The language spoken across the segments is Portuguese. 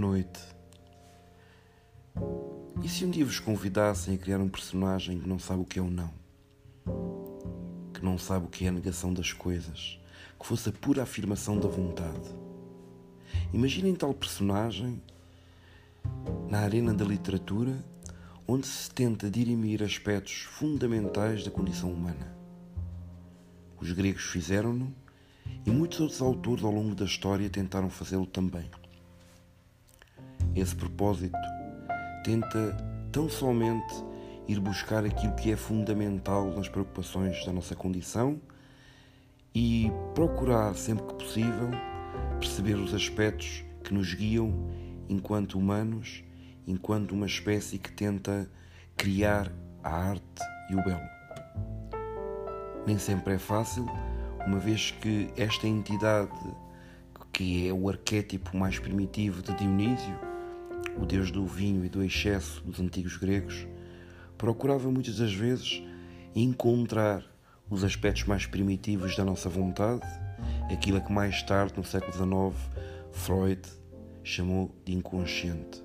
noite. E se um dia vos convidassem a criar um personagem que não sabe o que é o não? Que não sabe o que é a negação das coisas, que fosse a pura afirmação da vontade. Imaginem tal personagem na arena da literatura, onde se tenta dirimir aspectos fundamentais da condição humana. Os gregos fizeram-no e muitos outros autores ao longo da história tentaram fazê-lo também. Esse propósito tenta tão somente ir buscar aquilo que é fundamental nas preocupações da nossa condição e procurar, sempre que possível, perceber os aspectos que nos guiam enquanto humanos, enquanto uma espécie que tenta criar a arte e o belo. Nem sempre é fácil, uma vez que esta entidade, que é o arquétipo mais primitivo de Dionísio, o deus do vinho e do excesso dos antigos gregos, procurava muitas das vezes encontrar os aspectos mais primitivos da nossa vontade, aquilo que mais tarde, no século XIX, Freud chamou de inconsciente.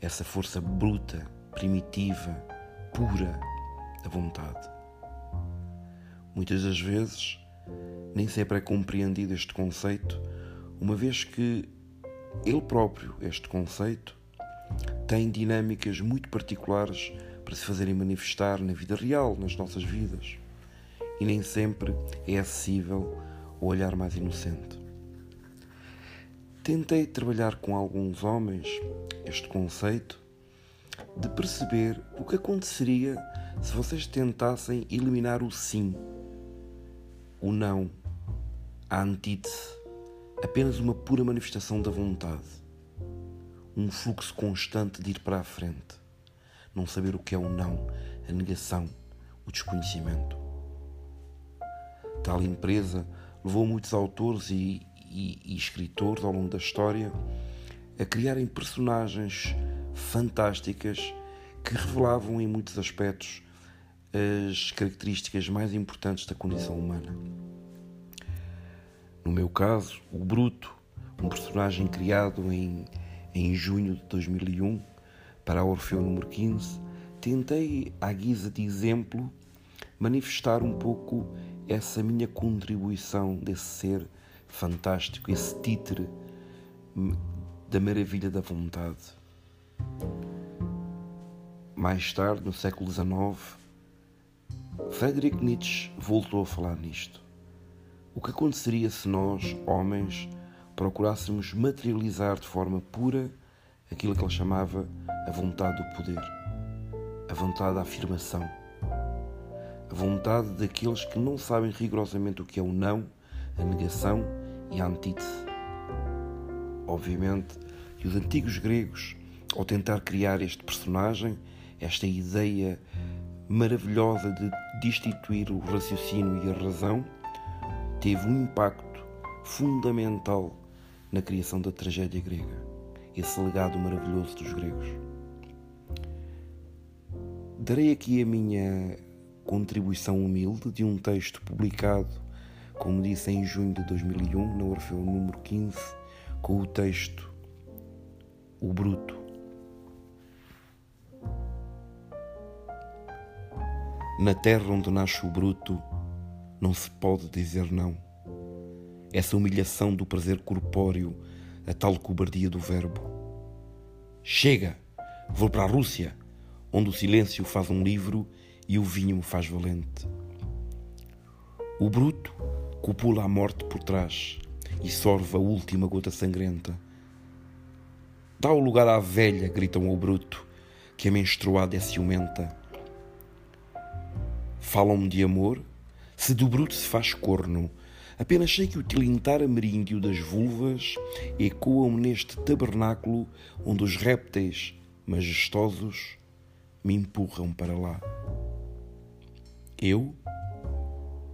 Essa força bruta, primitiva, pura da vontade. Muitas das vezes, nem sempre é compreendido este conceito, uma vez que ele próprio, este conceito, tem dinâmicas muito particulares para se fazerem manifestar na vida real, nas nossas vidas. E nem sempre é acessível ao olhar mais inocente. Tentei trabalhar com alguns homens este conceito de perceber o que aconteceria se vocês tentassem eliminar o sim, o não, a antítese apenas uma pura manifestação da vontade, um fluxo constante de ir para a frente, não saber o que é o não, a negação, o desconhecimento. Tal empresa levou muitos autores e, e, e escritores ao longo da história a criarem personagens fantásticas que revelavam em muitos aspectos as características mais importantes da condição humana. No meu caso, o Bruto, um personagem criado em, em junho de 2001 para a Orfeu número 15, tentei, à guisa de exemplo, manifestar um pouco essa minha contribuição desse ser fantástico, esse títere da maravilha da vontade. Mais tarde, no século XIX, Friedrich Nietzsche voltou a falar nisto. O que aconteceria se nós, homens, procurássemos materializar de forma pura aquilo que ele chamava a vontade do poder, a vontade da afirmação, a vontade daqueles que não sabem rigorosamente o que é o não, a negação e a antítese. Obviamente que os antigos gregos, ao tentar criar este personagem, esta ideia maravilhosa de destituir o raciocínio e a razão, teve um impacto fundamental na criação da tragédia grega, esse legado maravilhoso dos gregos. Darei aqui a minha contribuição humilde de um texto publicado, como disse, em junho de 2001, na Orfeu número 15, com o texto O Bruto. Na terra onde nasce o bruto, não se pode dizer não. Essa humilhação do prazer corpóreo, a tal cobardia do verbo. Chega! Vou para a Rússia, onde o silêncio faz um livro e o vinho me faz valente. O bruto copula a morte por trás e sorve a última gota sangrenta. Dá o lugar à velha, gritam ao bruto, que a menstruada é ciumenta. Falam-me de amor se do bruto se faz corno, apenas sei que o tilintar ameríndio das vulvas ecoa-me neste tabernáculo onde os répteis majestosos me empurram para lá. Eu,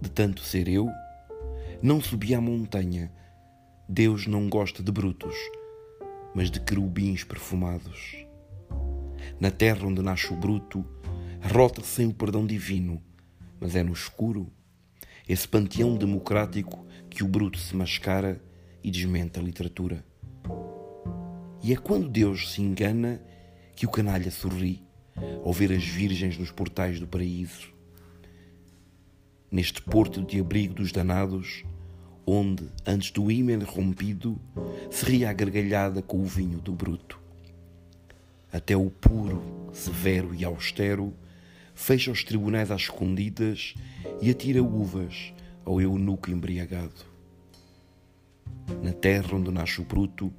de tanto ser eu, não subi à montanha. Deus não gosta de brutos, mas de querubins perfumados. Na terra onde nasce o bruto, rota sem o perdão divino, mas é no escuro esse panteão democrático que o bruto se mascara e desmente a literatura. E é quando Deus se engana que o canalha sorri ao ver as virgens nos portais do paraíso. Neste porto de abrigo dos danados, onde, antes do ímen rompido, se ria a gargalhada com o vinho do bruto. Até o puro, severo e austero fecha os tribunais às escondidas e atira uvas ao eunuco embriagado. Na terra onde nasce o bruto,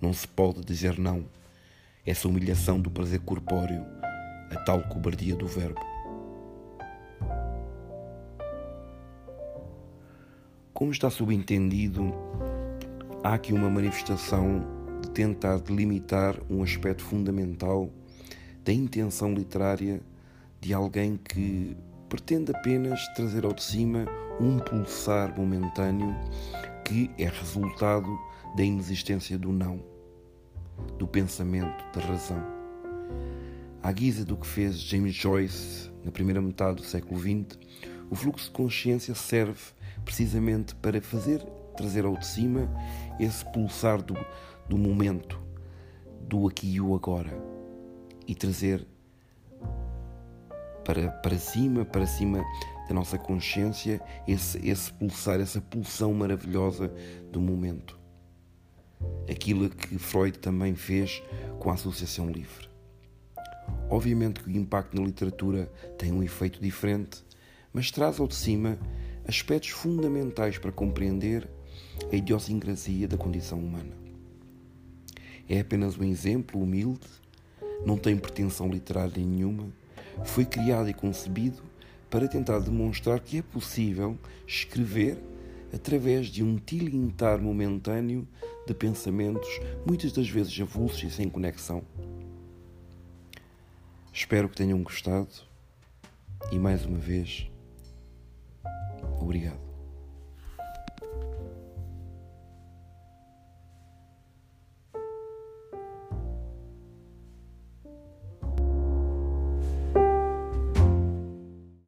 não se pode dizer não. Essa humilhação do prazer corpóreo, a tal cobardia do verbo. Como está subentendido, há aqui uma manifestação de tentar delimitar um aspecto fundamental da intenção literária de alguém que pretende apenas trazer ao de cima um pulsar momentâneo que é resultado da inexistência do não, do pensamento, da razão. À guisa do que fez James Joyce na primeira metade do século XX, o fluxo de consciência serve precisamente para fazer trazer ao de cima esse pulsar do, do momento, do aqui e o agora, e trazer para, para cima, para cima da nossa consciência, esse, esse pulsar, essa pulsão maravilhosa do momento. Aquilo que Freud também fez com a associação livre. Obviamente que o impacto na literatura tem um efeito diferente, mas traz ao de cima aspectos fundamentais para compreender a idiosincrasia da condição humana. É apenas um exemplo humilde, não tem pretensão literária nenhuma, foi criado e concebido para tentar demonstrar que é possível escrever através de um tilintar momentâneo de pensamentos, muitas das vezes avulsos e sem conexão. Espero que tenham gostado e mais uma vez Obrigado.